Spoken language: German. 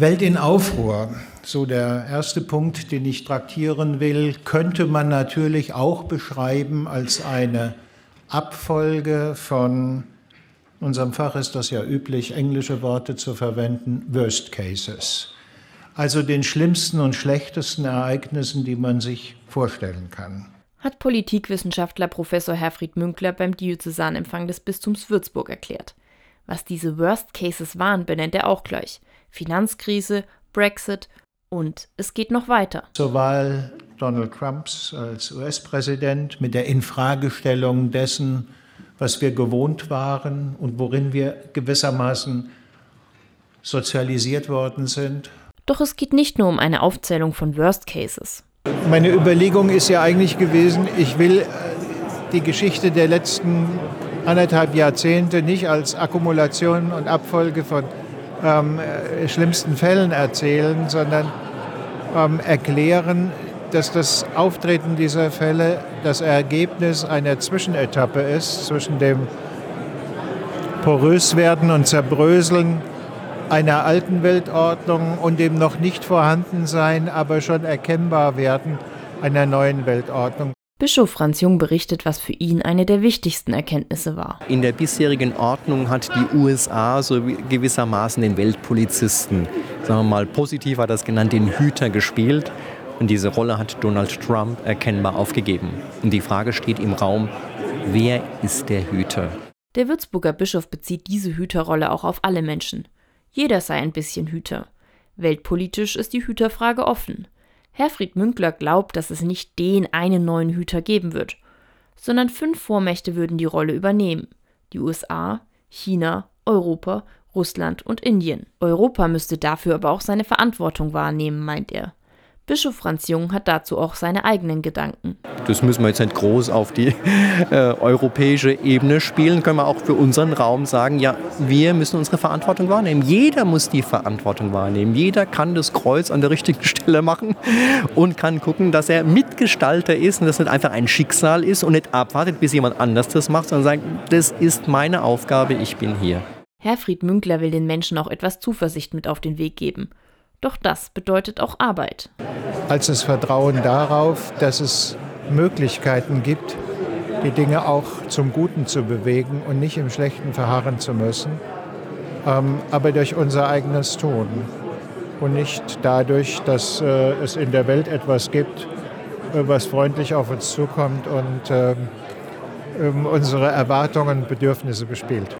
Welt in Aufruhr, so der erste Punkt, den ich traktieren will, könnte man natürlich auch beschreiben als eine Abfolge von, in unserem Fach ist das ja üblich, englische Worte zu verwenden, Worst Cases. Also den schlimmsten und schlechtesten Ereignissen, die man sich vorstellen kann. Hat Politikwissenschaftler Professor Herfried Münkler beim Diözesanempfang des Bistums Würzburg erklärt. Was diese Worst Cases waren, benennt er auch gleich. Finanzkrise, Brexit und es geht noch weiter. Zur Wahl Donald Trumps als US-Präsident mit der Infragestellung dessen, was wir gewohnt waren und worin wir gewissermaßen sozialisiert worden sind. Doch es geht nicht nur um eine Aufzählung von Worst Cases. Meine Überlegung ist ja eigentlich gewesen, ich will äh, die Geschichte der letzten anderthalb Jahrzehnte nicht als Akkumulation und Abfolge von ähm, äh, schlimmsten Fällen erzählen, sondern ähm, erklären, dass das Auftreten dieser Fälle das Ergebnis einer Zwischenetappe ist zwischen dem Poröswerden und Zerbröseln einer alten Weltordnung und dem noch nicht vorhanden sein, aber schon erkennbar werden einer neuen Weltordnung. Bischof Franz Jung berichtet, was für ihn eine der wichtigsten Erkenntnisse war. In der bisherigen Ordnung hat die USA so gewissermaßen den Weltpolizisten, sagen wir mal positiv hat das genannt, den Hüter gespielt. Und diese Rolle hat Donald Trump erkennbar aufgegeben. Und die Frage steht im Raum, wer ist der Hüter? Der Würzburger Bischof bezieht diese Hüterrolle auch auf alle Menschen. Jeder sei ein bisschen Hüter. Weltpolitisch ist die Hüterfrage offen. Herfried Münkler glaubt, dass es nicht den einen neuen Hüter geben wird, sondern fünf Vormächte würden die Rolle übernehmen. Die USA, China, Europa, Russland und Indien. Europa müsste dafür aber auch seine Verantwortung wahrnehmen, meint er. Bischof Franz Jung hat dazu auch seine eigenen Gedanken. Das müssen wir jetzt nicht groß auf die äh, europäische Ebene spielen. Können wir auch für unseren Raum sagen, ja, wir müssen unsere Verantwortung wahrnehmen. Jeder muss die Verantwortung wahrnehmen. Jeder kann das Kreuz an der richtigen Stelle machen und kann gucken, dass er Mitgestalter ist und dass nicht einfach ein Schicksal ist und nicht abwartet, bis jemand anders das macht, sondern sagt, das ist meine Aufgabe, ich bin hier. Herfried Münkler will den Menschen auch etwas Zuversicht mit auf den Weg geben. Doch das bedeutet auch Arbeit. Als das Vertrauen darauf, dass es Möglichkeiten gibt, die Dinge auch zum Guten zu bewegen und nicht im Schlechten verharren zu müssen, ähm, aber durch unser eigenes Tun und nicht dadurch, dass äh, es in der Welt etwas gibt, äh, was freundlich auf uns zukommt und äh, unsere Erwartungen und Bedürfnisse bespielt.